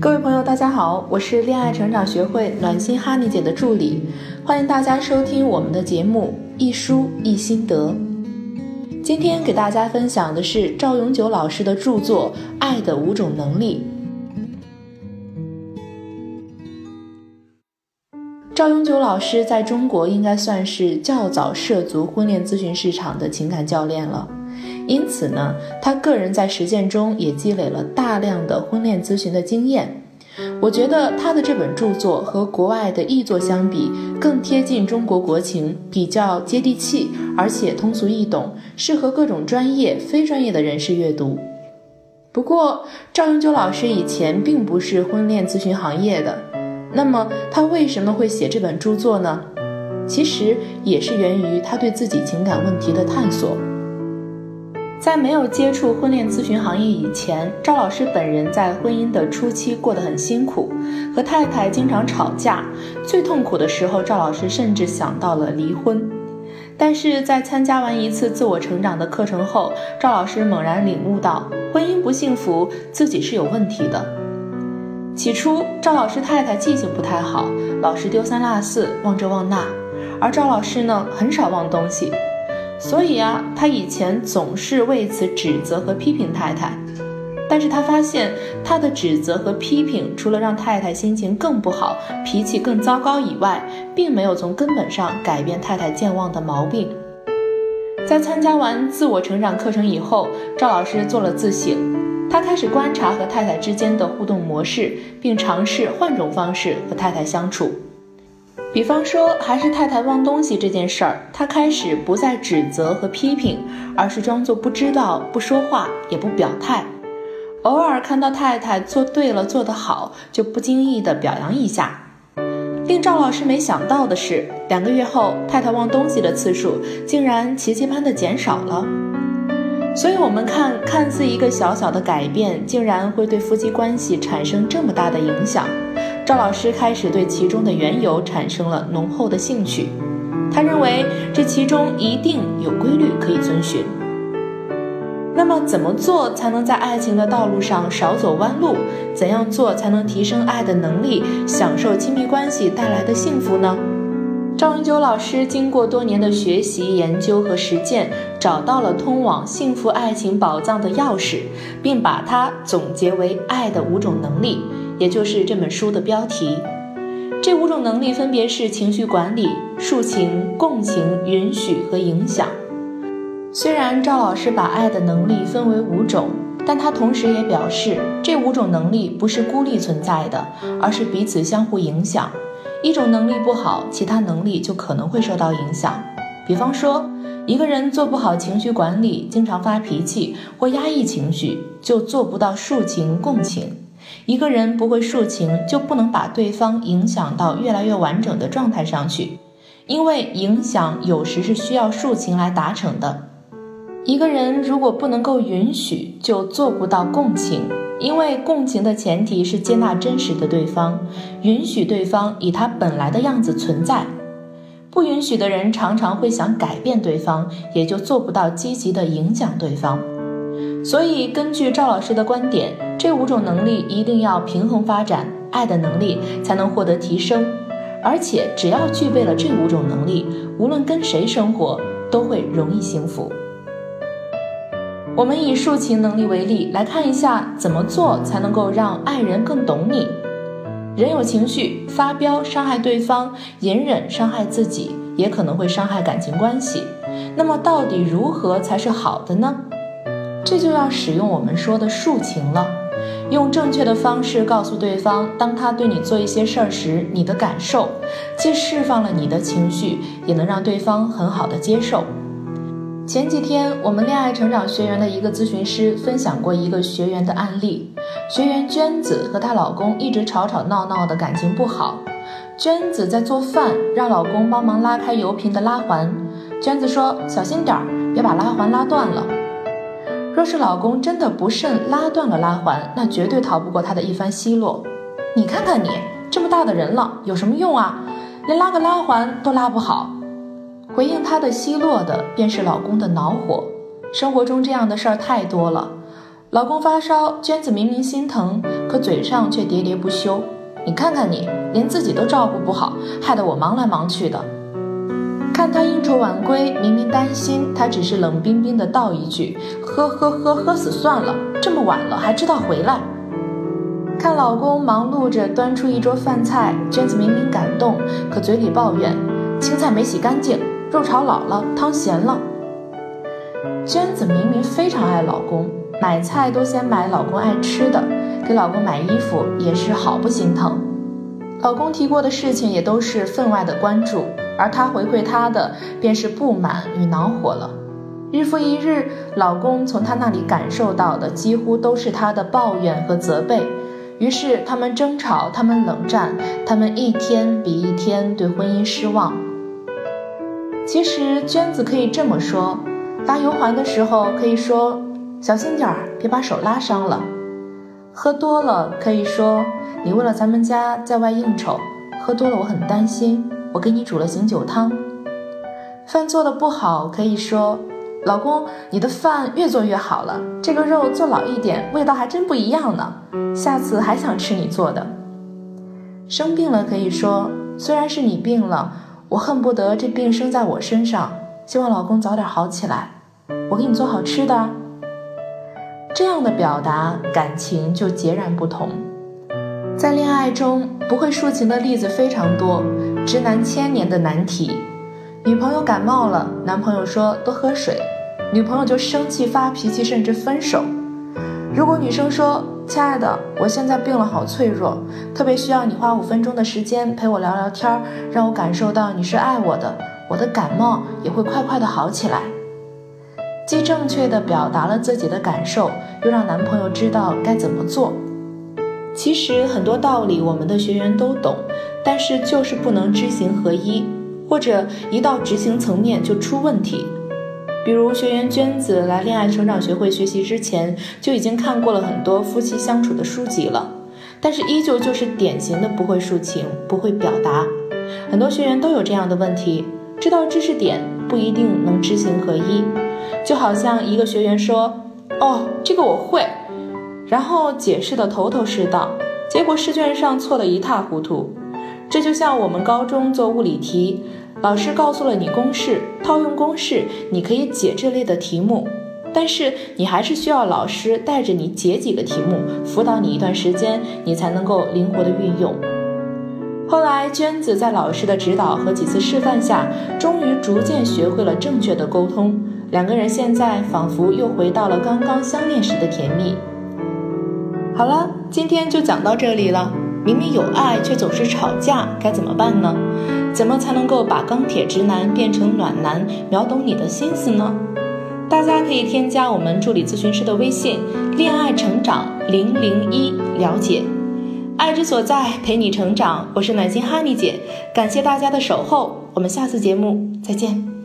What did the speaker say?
各位朋友，大家好，我是恋爱成长学会暖心哈尼姐的助理，欢迎大家收听我们的节目一书一心得。今天给大家分享的是赵永久老师的著作《爱的五种能力》。赵永久老师在中国应该算是较早涉足婚恋咨询市场的情感教练了。因此呢，他个人在实践中也积累了大量的婚恋咨询的经验。我觉得他的这本著作和国外的译作相比，更贴近中国国情，比较接地气，而且通俗易懂，适合各种专业、非专业的人士阅读。不过，赵永久老师以前并不是婚恋咨询行业的，那么他为什么会写这本著作呢？其实也是源于他对自己情感问题的探索。在没有接触婚恋咨询行业以前，赵老师本人在婚姻的初期过得很辛苦，和太太经常吵架。最痛苦的时候，赵老师甚至想到了离婚。但是在参加完一次自我成长的课程后，赵老师猛然领悟到，婚姻不幸福，自己是有问题的。起初，赵老师太太记性不太好，老是丢三落四，忘这忘那，而赵老师呢，很少忘东西。所以啊，他以前总是为此指责和批评太太，但是他发现他的指责和批评，除了让太太心情更不好、脾气更糟糕以外，并没有从根本上改变太太健忘的毛病。在参加完自我成长课程以后，赵老师做了自省，他开始观察和太太之间的互动模式，并尝试换种方式和太太相处。比方说，还是太太忘东西这件事儿，他开始不再指责和批评，而是装作不知道，不说话，也不表态。偶尔看到太太做对了，做得好，就不经意地表扬一下。令赵老师没想到的是，两个月后，太太忘东西的次数竟然奇迹般的减少了。所以，我们看，看似一个小小的改变，竟然会对夫妻关系产生这么大的影响。赵老师开始对其中的缘由产生了浓厚的兴趣，他认为这其中一定有规律可以遵循。那么，怎么做才能在爱情的道路上少走弯路？怎样做才能提升爱的能力，享受亲密关系带来的幸福呢？赵永久老师经过多年的学习、研究和实践，找到了通往幸福爱情宝藏的钥匙，并把它总结为爱的五种能力。也就是这本书的标题，这五种能力分别是情绪管理、抒情、共情、允许和影响。虽然赵老师把爱的能力分为五种，但他同时也表示，这五种能力不是孤立存在的，而是彼此相互影响。一种能力不好，其他能力就可能会受到影响。比方说，一个人做不好情绪管理，经常发脾气或压抑情绪，就做不到抒情、共情。一个人不会抒情，就不能把对方影响到越来越完整的状态上去，因为影响有时是需要抒情来达成的。一个人如果不能够允许，就做不到共情，因为共情的前提是接纳真实的对方，允许对方以他本来的样子存在。不允许的人常常会想改变对方，也就做不到积极的影响对方。所以，根据赵老师的观点，这五种能力一定要平衡发展，爱的能力才能获得提升。而且，只要具备了这五种能力，无论跟谁生活，都会容易幸福。我们以抒情能力为例，来看一下怎么做才能够让爱人更懂你。人有情绪，发飙伤害对方，隐忍伤害自己，也可能会伤害感情关系。那么，到底如何才是好的呢？这就要使用我们说的抒情了，用正确的方式告诉对方，当他对你做一些事儿时，你的感受，既释放了你的情绪，也能让对方很好的接受。前几天，我们恋爱成长学员的一个咨询师分享过一个学员的案例，学员娟子和她老公一直吵吵闹闹的感情不好，娟子在做饭，让老公帮忙拉开油瓶的拉环，娟子说小心点儿，别把拉环拉断了。若是老公真的不慎拉断了拉环，那绝对逃不过他的一番奚落。你看看你这么大的人了，有什么用啊？连拉个拉环都拉不好。回应他的奚落的，便是老公的恼火。生活中这样的事儿太多了。老公发烧，娟子明明心疼，可嘴上却喋喋不休。你看看你，连自己都照顾不好，害得我忙来忙去的。看他应酬晚归，明明担心，他只是冷冰冰的道一句：“喝喝喝，喝死算了。”这么晚了还知道回来。看老公忙碌着端出一桌饭菜，娟子明明感动，可嘴里抱怨：青菜没洗干净，肉炒老了，汤咸了。娟子明明非常爱老公。买菜都先买老公爱吃的，给老公买衣服也是好不心疼。老公提过的事情也都是分外的关注，而他回馈他的便是不满与恼火了。日复一日，老公从他那里感受到的几乎都是他的抱怨和责备，于是他们争吵，他们冷战，他们一天比一天对婚姻失望。其实娟子可以这么说：拉油环的时候可以说。小心点儿，别把手拉伤了。喝多了可以说你为了咱们家在外应酬，喝多了我很担心，我给你煮了醒酒汤。饭做的不好可以说老公你的饭越做越好了，这个肉做老一点，味道还真不一样呢，下次还想吃你做的。生病了可以说虽然是你病了，我恨不得这病生在我身上，希望老公早点好起来，我给你做好吃的。这样的表达感情就截然不同。在恋爱中，不会抒情的例子非常多，直男千年的难题。女朋友感冒了，男朋友说多喝水，女朋友就生气发脾气，甚至分手。如果女生说：“亲爱的，我现在病了，好脆弱，特别需要你花五分钟的时间陪我聊聊天，让我感受到你是爱我的，我的感冒也会快快的好起来。”既正确的表达了自己的感受，又让男朋友知道该怎么做。其实很多道理我们的学员都懂，但是就是不能知行合一，或者一到执行层面就出问题。比如学员娟子来恋爱成长学会学习之前，就已经看过了很多夫妻相处的书籍了，但是依旧就是典型的不会抒情，不会表达。很多学员都有这样的问题，知道知识点不一定能知行合一。就好像一个学员说：“哦，这个我会。”然后解释的头头是道，结果试卷上错得一塌糊涂。这就像我们高中做物理题，老师告诉了你公式，套用公式你可以解这类的题目，但是你还是需要老师带着你解几个题目，辅导你一段时间，你才能够灵活的运用。后来，娟子在老师的指导和几次示范下，终于逐渐学会了正确的沟通。两个人现在仿佛又回到了刚刚相恋时的甜蜜。好了，今天就讲到这里了。明明有爱，却总是吵架，该怎么办呢？怎么才能够把钢铁直男变成暖男，秒懂你的心思呢？大家可以添加我们助理咨询师的微信“恋爱成长零零一”了解。爱之所在，陪你成长。我是暖心哈尼姐，感谢大家的守候，我们下次节目再见。